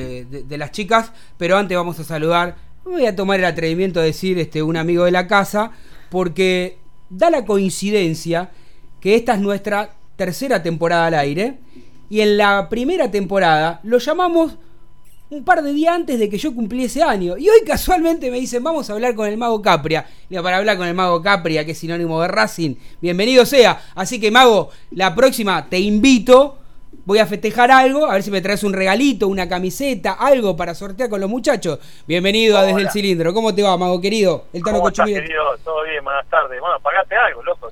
de, las chicas, pero antes vamos a saludar, voy a tomar el atrevimiento de decir este, un amigo de la casa, porque da la coincidencia que esta es nuestra tercera temporada al aire, y en la primera temporada lo llamamos un par de días antes de que yo cumpliese año. Y hoy casualmente me dicen, vamos a hablar con el mago Capria. Digo, para hablar con el mago Capria, que es sinónimo de Racing, bienvenido sea. Así que, mago, la próxima te invito voy a festejar algo, a ver si me traes un regalito, una camiseta, algo para sortear con los muchachos. Bienvenido a Desde el Cilindro. ¿Cómo te va, mago querido? El ¿Cómo estás, querido? Todo bien, buenas tardes. Bueno, pagate algo, loco.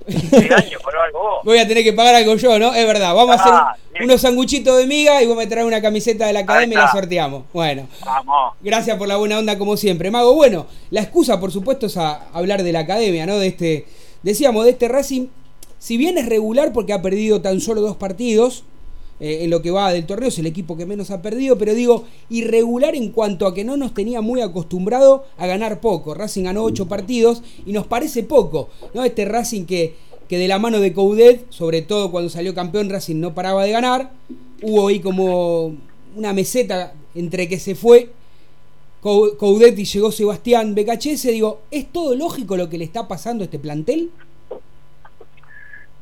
años, algo vos. Voy a tener que pagar algo yo, ¿no? Es verdad. Vamos a hacer ah, unos sanguchitos de miga y vos me traes una camiseta de la academia y la sorteamos. Bueno. Vamos. Gracias por la buena onda como siempre. Mago, bueno, la excusa, por supuesto, es a hablar de la academia, ¿no? De este, decíamos, de este Racing. Si bien es regular porque ha perdido tan solo dos partidos, eh, en lo que va del torneo, es el equipo que menos ha perdido, pero digo, irregular en cuanto a que no nos tenía muy acostumbrado a ganar poco. Racing ganó ocho partidos y nos parece poco, ¿no? Este Racing que, que de la mano de Coudet, sobre todo cuando salió campeón, Racing no paraba de ganar. Hubo ahí como una meseta entre que se fue Coudet y llegó Sebastián Becachese. Digo, ¿es todo lógico lo que le está pasando a este plantel?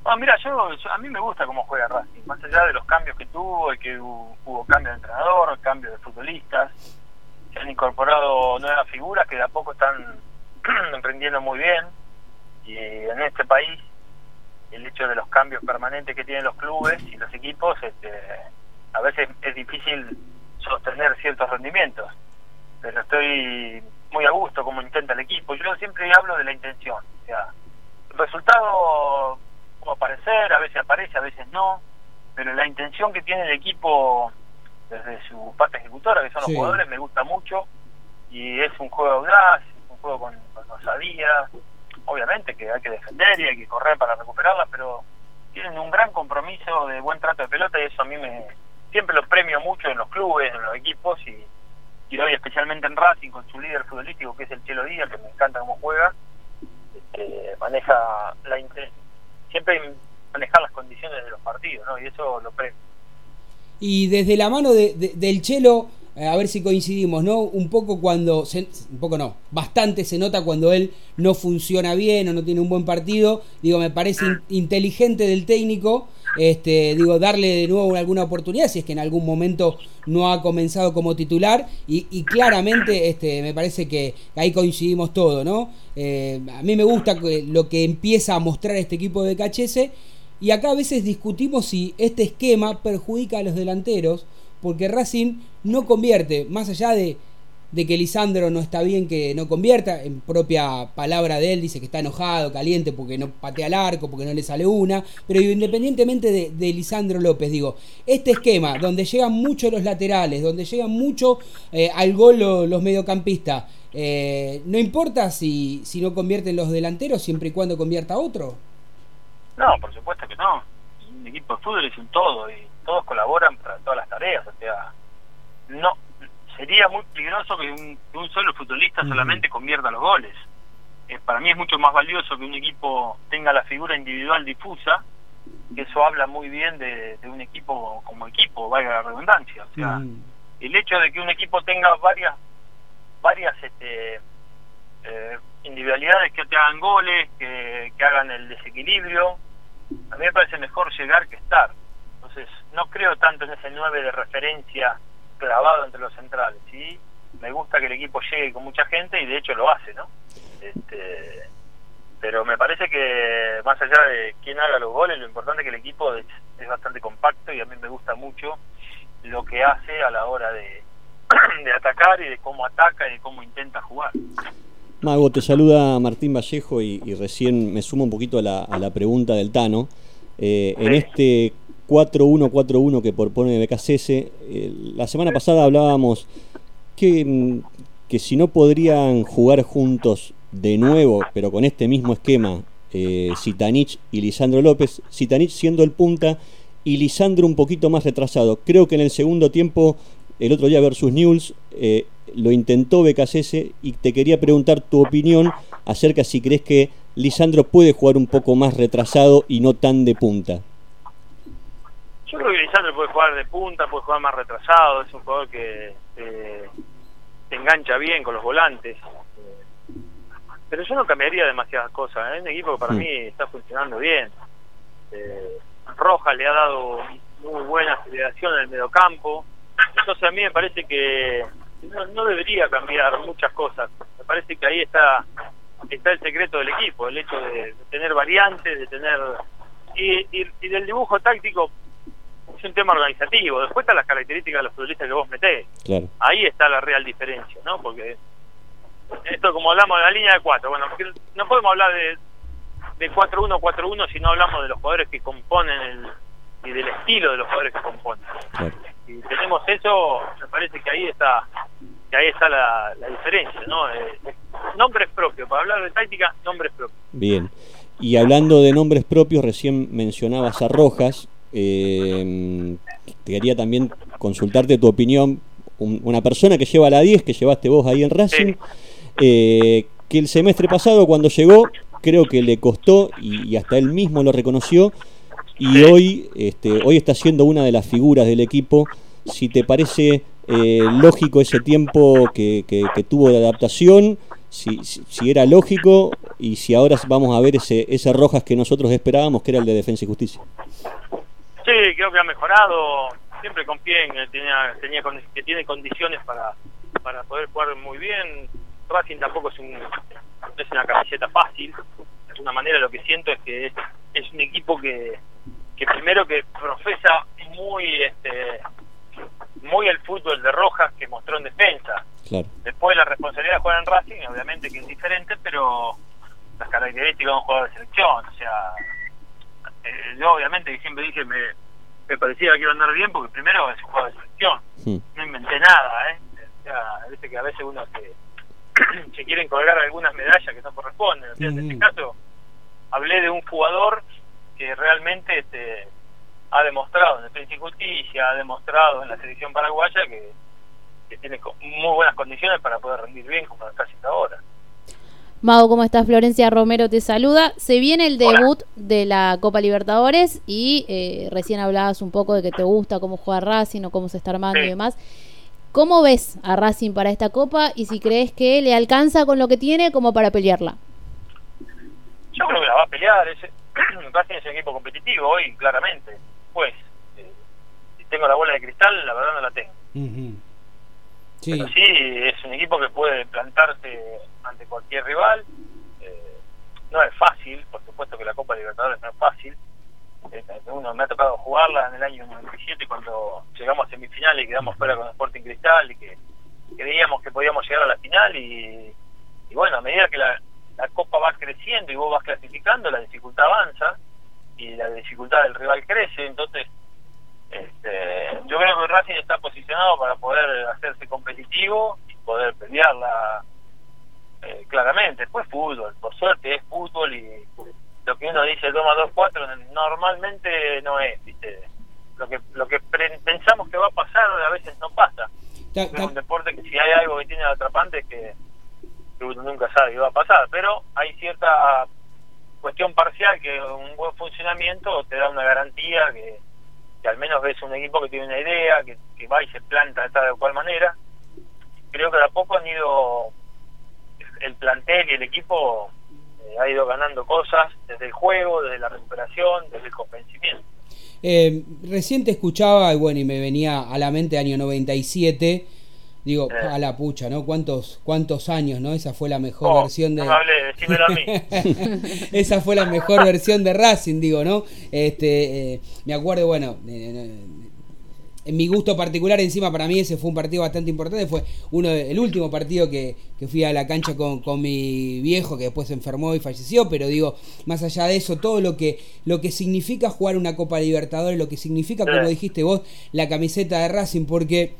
Ah, mira, yo, a mí me gusta cómo juega Racing, más allá de los cambios que tuvo, y que hubo, hubo cambio de entrenador, cambio de futbolistas, se han incorporado nuevas figuras que de a poco están emprendiendo muy bien, y en este país el hecho de los cambios permanentes que tienen los clubes y los equipos, este, a veces es difícil sostener ciertos rendimientos, pero estoy muy a gusto como intenta el equipo. Yo siempre hablo de la intención, o sea, el resultado aparecer, a veces aparece, a veces no, pero la intención que tiene el equipo desde su parte ejecutora, que son los jugadores, me gusta mucho y es un juego audaz, es un juego con, con osadía, obviamente que hay que defender y hay que correr para recuperarla, pero tienen un gran compromiso de buen trato de pelota y eso a mí me siempre lo premio mucho en los clubes, en los equipos y, y hoy especialmente en Racing con su líder futbolístico que es el Chelo Díaz, que me encanta cómo juega, este, maneja la intención siempre manejar las condiciones de los partidos, ¿no? Y eso lo pre. Y desde la mano de, del Chelo, eh, a ver si coincidimos, ¿no? Un poco cuando, un poco no, bastante se nota cuando él no funciona bien o no tiene un buen partido. Digo, me parece mm. inteligente del técnico, este, digo, darle de nuevo alguna oportunidad si es que en algún momento no ha comenzado como titular. Y, claramente, este, me parece que ahí coincidimos todo, ¿no? Eh, a mí me gusta lo que empieza a mostrar este equipo de Cachese. Y acá a veces discutimos si este esquema perjudica a los delanteros porque Racing no convierte, más allá de, que Lisandro no está bien que no convierta, en propia palabra de él dice que está enojado, caliente porque no patea al arco, porque no le sale una, pero independientemente de, Lisandro López, digo, este esquema donde llegan mucho los laterales, donde llegan mucho eh, al gol los, mediocampistas, eh, no importa si, si no convierten los delanteros siempre y cuando convierta otro. No, por supuesto que no. Un equipo de fútbol es un todo y todos colaboran para todas las tareas, o sea, no sería muy peligroso que un, solo futbolista solamente convierta los goles. Eh, para mí es mucho más valioso que un equipo tenga la figura individual difusa, que eso habla muy bien de, un equipo como equipo, valga la redundancia. O sea, el hecho de que un equipo tenga varias varias este, eh, individualidades que te hagan goles, que, que hagan el desequilibrio, a mí me parece mejor llegar que estar. Entonces, no creo tanto en ese 9 de referencia clavado entre los centrales. ¿sí? Me gusta que el equipo llegue con mucha gente y de hecho lo hace, ¿no? Este, pero me parece que más allá de quién haga los goles, lo importante es que el equipo es, bastante compacto y a mí me gusta mucho lo que hace a la hora de, de atacar y de cómo ataca y de cómo intenta jugar. Mago, te saluda Martín Vallejo y, recién me sumo un poquito a la, a la pregunta del Tano. Eh, En este 4-1-4-1 que propone BKCS. Eh, la semana pasada hablábamos que, mm, que, si no podrían jugar juntos de nuevo, pero con este mismo esquema, eh, Zitanich y Lisandro López, Zitanich siendo el punta y Lisandro un poquito más retrasado. Creo que en el segundo tiempo, el otro día versus News, eh, lo intentó BKCS y te quería preguntar tu opinión acerca si crees que Lisandro puede jugar un poco más retrasado y no tan de punta. Yo creo que Lisandro puede jugar de punta, puede jugar más retrasado, es un jugador que, engancha bien con los volantes. Pero yo no cambiaría demasiadas cosas. Es un equipo que para Mm. mí está funcionando bien. Eh, Roja le ha dado muy buena aceleración en el mediocampo. Entonces a mí me parece que no, no debería cambiar muchas cosas. Me parece que ahí está está el secreto del equipo, el hecho de, de tener variantes, de tener... Y, y, y del dibujo táctico es un tema organizativo. Después están las características de los futbolistas que vos metés. Claro. Ahí está la real diferencia, ¿no? Porque esto como hablamos de la línea de cuatro, bueno, no podemos hablar de, de 4-1, 4-1 si no hablamos de los jugadores que componen el, y del estilo de los jugadores que componen. Claro. Si tenemos eso, me parece que ahí está que ahí está la, la diferencia, ¿no? Eh, nombres propios, para hablar de táctica, nombres propios. Bien. Y hablando de nombres propios, recién mencionabas a Rojas. Eh, te quería también consultarte tu opinión. Un- una persona que lleva la 10, que llevaste vos ahí en Racing, eh, que el semestre pasado cuando llegó, creo que le costó y, y hasta él mismo lo reconoció. Y hoy, este, hoy está siendo una de las figuras del equipo. Si te parece eh, lógico ese tiempo que, que- que tuvo de adaptación, si, si, si era lógico y si ahora vamos a ver ese, ese Rojas que nosotros esperábamos, que era el de Defensa y Justicia. Sí, creo que ha mejorado. Siempre confié en que tenía, tenía que tiene condiciones para, para poder jugar muy bien. Racing tampoco es, un, es una camiseta fácil. De alguna manera lo que siento es que es, es un equipo que, que primero que profesa muy este muy el fútbol de Rojas que mostró en defensa. Claro. Después la responsabilidad de jugar en Racing, obviamente que es diferente, pero las características de un jugador de selección, o sea, eh, yo obviamente que siempre dije me, me parecía que iba a andar bien porque primero es un jugador de selección, no inventé nada, ¿eh? O sea, viste que a veces uno se, se quieren colgar algunas medallas que no corresponden, o sea, en este Ujú. caso hablé de un jugador que realmente este, ha demostrado en Defensa y Justicia, ha demostrado en la selección paraguaya que, que tiene muy buenas condiciones para poder rendir bien como lo está haciendo ahora. Mago, ¿cómo estás? Florencia Romero te saluda. Se viene el Hola. debut de la Copa Libertadores y eh, recién hablabas un poco de que te gusta cómo juega Racing o cómo se está armando y demás. ¿Cómo ves a Racing para esta Copa y si crees que le alcanza con lo que tiene como para pelearla? Yo creo que la va a pelear. Es, Racing es un equipo competitivo hoy, claramente. Pues, eh, si tengo la bola de cristal, la verdad no la tengo. Ujú. Sí. Pero sí, es un equipo que puede plantarse ante cualquier rival. Eh, no es fácil, por supuesto que la Copa Libertadores no es fácil. Eh, uno me ha tocado jugarla en el año 97 cuando llegamos a semifinales y quedamos fuera con Sporting Cristal y que creíamos que podíamos llegar a la final y, y bueno, a medida que la, la Copa va creciendo y vos vas clasificando, la dificultad avanza y la dificultad del rival crece, entonces este, yo creo que Racing está posicionado para poder hacerse competitivo y poder pelearla eh, claramente. Después fútbol, por suerte es fútbol y lo que uno dice 2 más 2, 4 normalmente no es, ¿viste? Lo que, lo que pensamos que va a pasar a veces no pasa. Es un deporte que si hay algo que tiene atrapante es que, que uno nunca sabe qué va a pasar, pero hay cierta cuestión parcial que un buen funcionamiento te da una garantía que, que al menos ves un equipo que tiene una idea, que, que va y se planta de tal o cual manera. Creo que de a poco han ido el plantel y el equipo eh, ha ido ganando cosas desde el juego, desde la recuperación, desde el convencimiento. Eh, recién te escuchaba y bueno, y me venía a la mente año 97. Digo, Eh. a la pucha, ¿no? ¿Cuántos, cuántos años, ¿no? Esa fue la mejor Oh, versión de. No hablé, decímelo a mí. Esa fue la mejor versión de Racing, digo, ¿no? Este, eh, me acuerdo, bueno, en mi gusto particular, encima para mí ese fue un partido bastante importante, fue uno de- el último partido que, que fui a la cancha con, con mi viejo, que después se enfermó y falleció, pero digo, más allá de eso, todo lo que, lo que significa jugar una Copa Libertadores, lo que significa, como dijiste vos, la camiseta de Racing, porque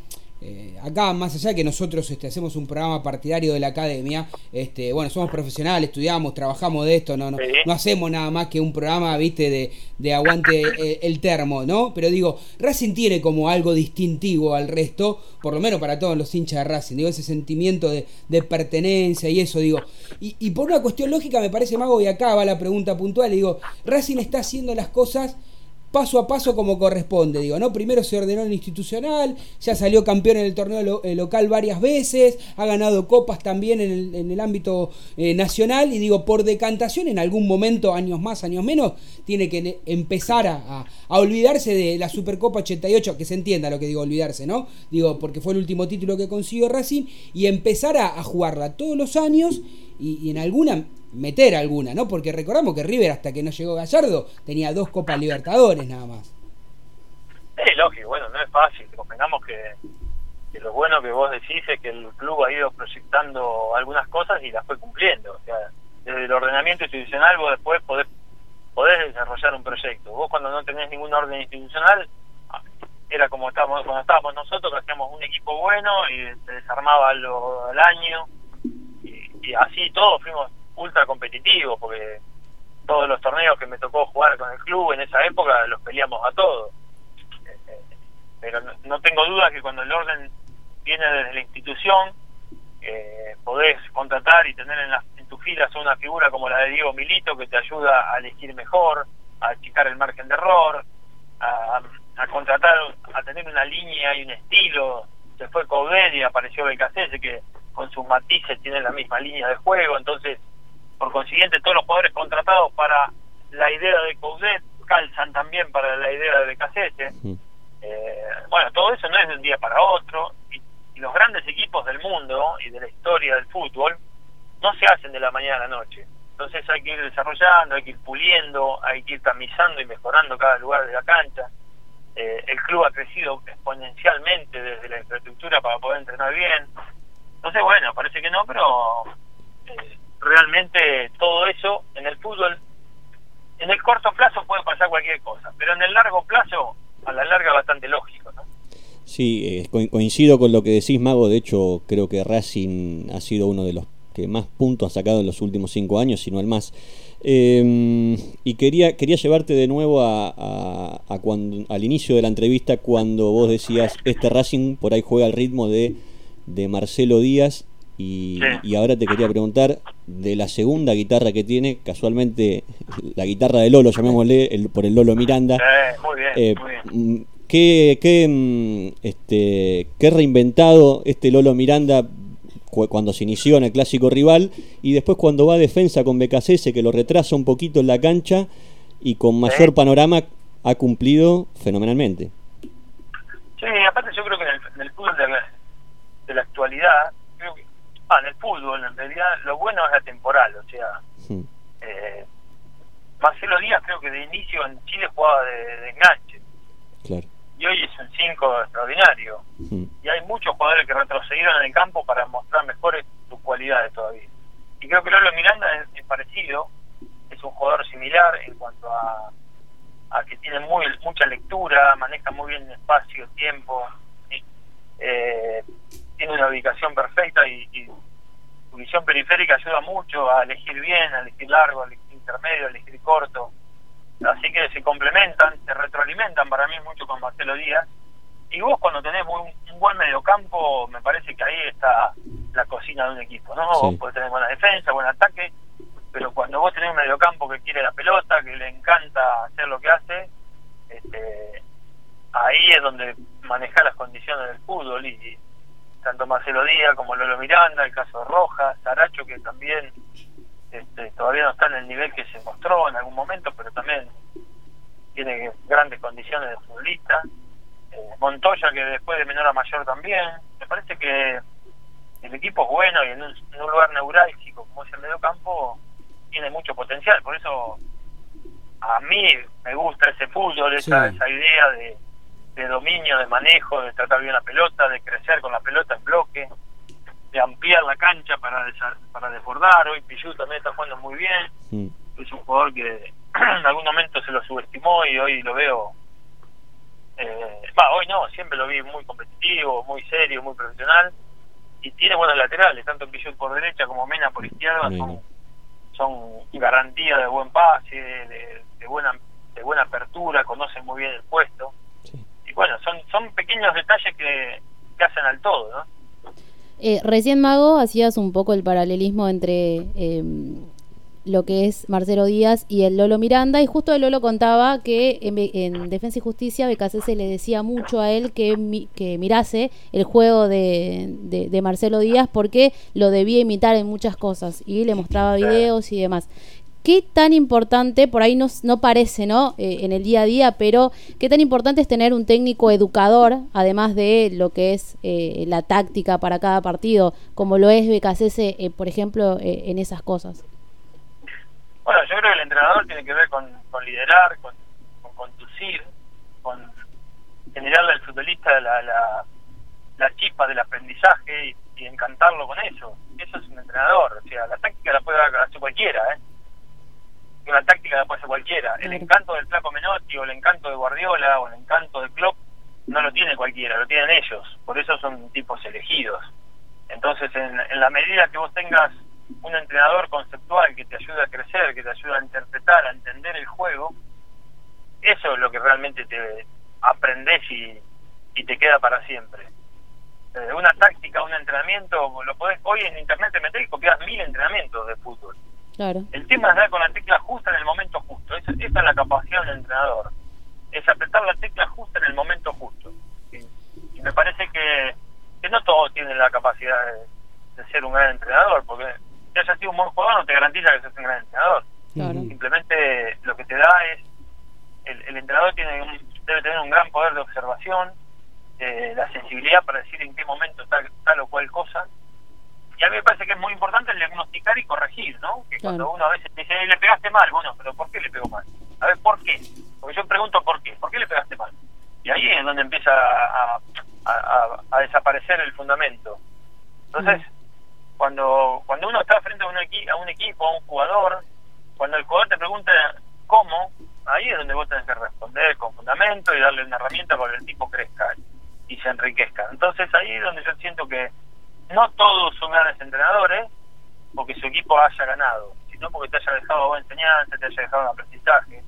eh, acá, más allá de que nosotros este, hacemos un programa partidario de la academia, este, bueno, somos profesionales, estudiamos, trabajamos de esto, no, no, no hacemos nada más que un programa, viste, de, de aguante eh, el termo, ¿no? Pero digo, Racing tiene como algo distintivo al resto, por lo menos para todos los hinchas de Racing, digo, ese sentimiento de, de pertenencia y eso, digo. Y, y por una cuestión lógica me parece, Mago, y acá va la pregunta puntual, digo, Racing está haciendo las cosas paso a paso como corresponde, digo, ¿no? Primero se ordenó el institucional, ya salió campeón en el torneo eh, local varias veces, ha ganado copas también en el, ámbito eh, nacional y digo, por decantación en algún momento, años más, años menos, tiene que empezar a, olvidarse de la Supercopa 88, que se entienda lo que digo, olvidarse, ¿no? Digo, porque fue el último título que consiguió Racing y empezar a, jugarla todos los años y en alguna meter alguna, ¿no? Porque recordamos que River hasta que no llegó Gallardo tenía dos Copas Libertadores nada más. Es lógico, bueno, no es fácil, convengamos que, que, lo bueno que vos decís es que el club ha ido proyectando algunas cosas y las fue cumpliendo, o sea, desde el ordenamiento institucional vos después podés, podés desarrollar un proyecto, vos cuando no tenés ningún orden institucional era como estábamos cuando estábamos nosotros que hacíamos un equipo bueno y se desarmaba lo, al año y, y así todos fuimos ultra competitivo, porque todos los torneos que me tocó jugar con el club en esa época los peleamos a todos. Eh, pero no, tengo duda que cuando el orden viene desde la institución, eh, podés contratar y tener en, en tus filas una figura como la de Diego Milito que te ayuda a elegir mejor, a achicar el margen de error, a, contratar, a tener una línea y un estilo. Se fue Coudet y apareció Becasese que con sus matices tiene la misma línea de juego, entonces por consiguiente, todos los jugadores contratados para la idea de Coudet calzan también para la idea de Becasete. Eh, bueno, todo eso no es de un día para otro. Y, los grandes equipos del mundo y de la historia del fútbol no se hacen de la mañana a la noche. Entonces hay que ir desarrollando, hay que ir puliendo, hay que ir tamizando y mejorando cada lugar de la cancha. Eh, el club ha crecido exponencialmente desde la infraestructura para poder entrenar bien. Entonces, bueno, parece que no, pero eh, realmente todo eso en el fútbol, en el corto plazo puede pasar cualquier cosa, pero en el largo plazo, a la larga bastante lógico, ¿no? Sí, eh, coincido con lo que decís, Mago. De hecho, creo que Racing ha sido uno de los que más puntos ha sacado en los últimos cinco años, si no el más. Em, y quería, quería llevarte de nuevo a, a, cuando, al inicio de la entrevista cuando vos decías, este Racing por ahí juega al ritmo de, de Marcelo Díaz y, ahora te quería preguntar de la segunda guitarra que tiene, casualmente la guitarra de Lolo, llamémosle el, por el Lolo Miranda. muy bien, eh, muy bien. Mm, ¿qué, qué, mm, este, ¿Qué reinventado este Lolo Miranda cuando se inició en el clásico rival y después cuando va a defensa con BKC que lo retrasa un poquito en la cancha y con mayor panorama ha cumplido fenomenalmente. Sí, aparte yo creo que en el, fútbol de la actualidad Ah, en el fútbol, en realidad, lo bueno es la temporal, o sea, eh, Marcelo Díaz creo que de inicio en Chile jugaba de, enganche. Y hoy es un 5 extraordinario. Y hay muchos jugadores que retrocedieron en el campo para mostrar mejores sus cualidades todavía. Y creo que Lolo Miranda es, parecido, es un jugador similar en cuanto a, a que tiene muy mucha lectura, maneja muy bien espacio, tiempo. Eh, tiene una ubicación perfecta y, su visión periférica ayuda mucho a elegir bien, a elegir largo, a elegir intermedio, a elegir corto. Así que se complementan, se retroalimentan para mí mucho con Marcelo Díaz. Y vos cuando tenés un, buen mediocampo, me parece que ahí está la cocina de un equipo, ¿no? Vos podés tener buena defensa, buen ataque, pero cuando vos tenés un mediocampo que quiere la pelota, que le encanta hacer lo que hace, este, ahí es donde maneja las condiciones del fútbol y, tanto Marcelo Díaz como Lolo Miranda, el caso de Rojas, Saracho que también este, todavía no está en el nivel que se mostró en algún momento, pero también tiene grandes condiciones de futbolista. Eh, Montoya que después de menor a mayor también. Me parece que el equipo es bueno y en un, lugar neurálgico como es el medio campo tiene mucho potencial. Por eso a mí me gusta ese fútbol, esa, esa idea de de dominio, de manejo, de tratar bien la pelota, de crecer con la pelota en bloque, de ampliar la cancha para para desbordar. Hoy Pichu también está jugando muy bien. Es un jugador que en algún momento se lo subestimó y hoy lo veo. Eh, hoy no, siempre lo vi muy competitivo, muy serio, muy profesional. Y tiene buenos laterales, tanto Pichu por derecha como Mena por izquierda. Son, son garantía de buen pase, de, de buena de buena apertura, conocen muy bien el puesto bueno, son, son pequeños detalles que, hacen al todo, ¿no? Eh, recién, Mago, hacías un poco el paralelismo entre em, lo que es Marcelo Díaz y el Lolo Miranda. Y justo el Lolo contaba que en, Defensa y Justicia BKC le decía mucho a él que, que mirase el juego de, de, Marcelo Díaz porque lo debía imitar en muchas cosas y le mostraba videos y demás. ¿Qué tan importante, por ahí no, parece, ¿no? Eh, en el día a día, pero qué tan importante es tener un técnico educador, además de lo que es eh, la táctica para cada partido, como lo es BKC, eh, por ejemplo, en esas cosas? Bueno, yo creo que el entrenador tiene que ver con, liderar, con, conducir, con generarle al futbolista la, la, chispa del aprendizaje y, encantarlo con eso. Eso es un entrenador. O sea, la táctica la puede hacer cualquiera, ¿eh? Una táctica la puede hacer cualquiera. El encanto del Flaco Menotti o el encanto de Guardiola o el encanto de Klopp no lo tiene cualquiera, lo tienen ellos. Por eso son tipos elegidos. Entonces, en, en la medida que vos tengas un entrenador conceptual que te ayude a crecer, que te ayude a interpretar, a entender el juego, eso es lo que realmente te aprendes y, y te queda para siempre. Eh, una táctica, un entrenamiento, lo podés, hoy en internet te metés y copias mil entrenamientos de fútbol el tema es dar con la tecla justa en el momento justo. Esa, es la capacidad del entrenador. Es apretar la tecla justa en el momento justo. Y, me parece que, que, no todos tienen la capacidad de, ser un gran entrenador, porque que hayas sido un buen jugador no te garantiza que seas un gran entrenador. Simplemente lo que te da es, el, el entrenador tiene debe tener un gran poder de observación, eh, la sensibilidad para decir en qué momento está tal o cual cosa, y a mí me parece que es muy importante el diagnosticar y corregir, ¿no? Que cuando uno a veces dice, le pegaste mal, bueno, pero ¿por qué le pegó mal? A ver, ¿por qué? Porque yo pregunto por qué, ¿por qué le pegaste mal? Y ahí es donde empieza a, a, desaparecer el fundamento. Entonces, cuando cuando uno está frente a un, a un equipo, a un jugador, cuando el jugador te pregunta cómo, ahí es donde vos tenés que responder con fundamento y darle una herramienta para que el tipo crezca y se enriquezca. Entonces ahí es donde yo siento que no todos son grandes entrenadores porque su equipo haya ganado, sino porque te haya dejado buena enseñanza, te haya dejado un aprendizaje.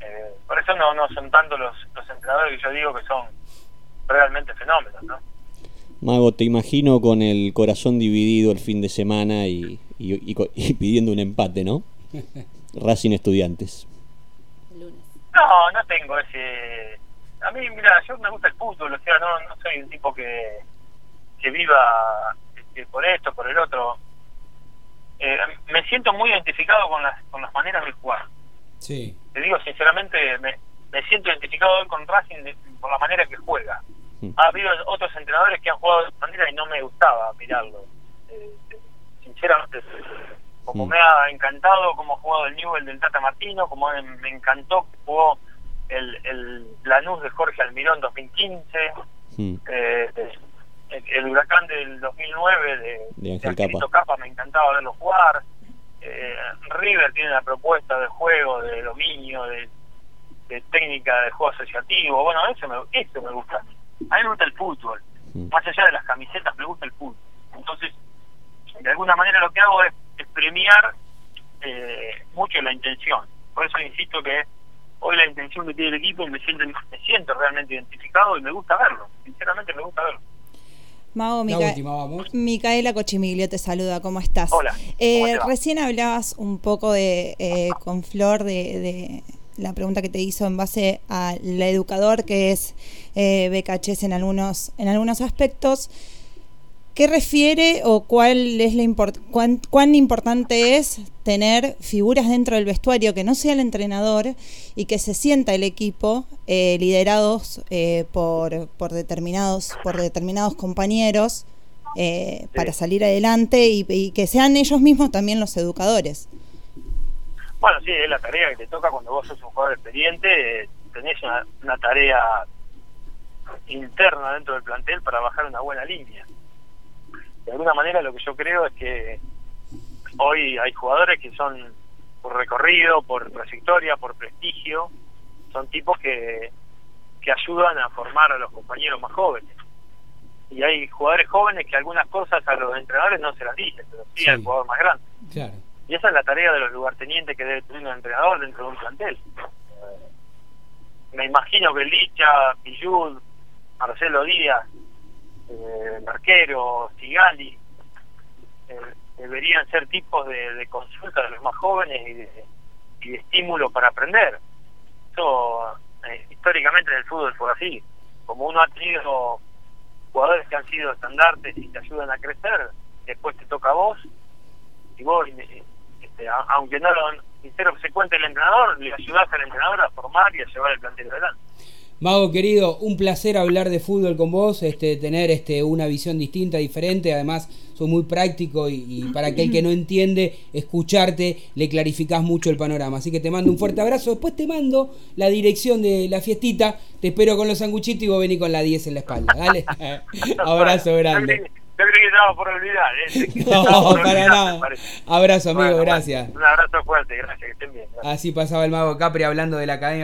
Eh, por eso no, no son tanto los, los entrenadores que yo digo que son realmente fenómenos, ¿no? Mago, te imagino con el corazón dividido el fin de semana y, y, pidiendo un empate, ¿no? Racing Estudiantes. No, no tengo ese... A mí, mira, yo me gusta el fútbol, o sea, no, no soy un tipo que que viva este, por esto, por el otro. Eh, me siento muy identificado con las, con las maneras de jugar. Sí. Te digo sinceramente, me, me siento identificado hoy con Racing por la manera que juega. Ha habido otros entrenadores que han jugado de otra manera y no me gustaba mirarlo. Eh, sinceramente, como me ha encantado como ha jugado el Newell del Tata Martino, como me encantó que jugó el, el Lanús de Jorge Almirón 2015. Mm. Eh, el, huracán del 2009 de, de, Capa. me encantaba verlo jugar. Eh, River tiene una propuesta de juego, de dominio, de, técnica de juego asociativo. Bueno, eso me, eso me gusta. A mí me gusta el fútbol. Mm. Más allá de las camisetas, me gusta el fútbol. Entonces, de alguna manera lo que hago es, premiar eh, mucho la intención. Por eso insisto que hoy la intención que tiene el equipo me siento, me siento realmente identificado y me gusta verlo. Sinceramente me gusta verlo. Mago, Micaela Cochimiglio te saluda, ¿cómo estás? Hola. Eh, recién hablabas un poco de eh, con Flor de, la pregunta que te hizo en base al educador que es eh, en algunos, en algunos aspectos. ¿Qué refiere o cuál es la cuán, cuán importante es tener figuras dentro del vestuario que no sea el entrenador y que se sienta el equipo eh, liderados eh, por, por, determinados, por determinados compañeros eh, para salir adelante y, que sean ellos mismos también los educadores? Bueno, sí, es la tarea que te toca cuando vos sos un jugador experiente, tenés una, una tarea interna dentro del plantel para bajar una buena línea de alguna manera lo que yo creo es que hoy hay jugadores que son por recorrido, por trayectoria, por prestigio, son tipos que, que ayudan a formar a los compañeros más jóvenes. Y hay jugadores jóvenes que algunas cosas a los entrenadores no se las dicen, pero sí, al jugador más grande. Y esa es la tarea de los lugartenientes que debe tener un entrenador dentro de un plantel. me imagino que Licha, Pillud, Marcelo Díaz, eh, Marquero, Sigali, eh, deberían ser tipos de, consulta de los más jóvenes y de, estímulo para aprender. Eso eh, históricamente en el fútbol fue así. Como uno ha tenido jugadores que han sido estandartes y te ayudan a crecer, después te toca a vos y vos, eh, este, aunque no lo se cuente el entrenador, le ayudás al entrenador a formar y a llevar el plantel adelante. Mago querido, un placer hablar de fútbol con vos, este, tener este, una visión distinta, diferente, además sos muy práctico y, y para aquel que no entiende, escucharte, le clarificás mucho el panorama. Así que te mando un fuerte abrazo, después te mando la dirección de la fiestita, te espero con los sanguchitos y vos venís con la 10 en la espalda, ¿dale? abrazo grande. Yo creí que estaba por olvidar. ¿eh? No, por para nada. Abrazo amigo, Bueno, bueno, gracias. un abrazo fuerte, gracias, que estén bien. gracias. Así pasaba el Mago Capri hablando de la Academia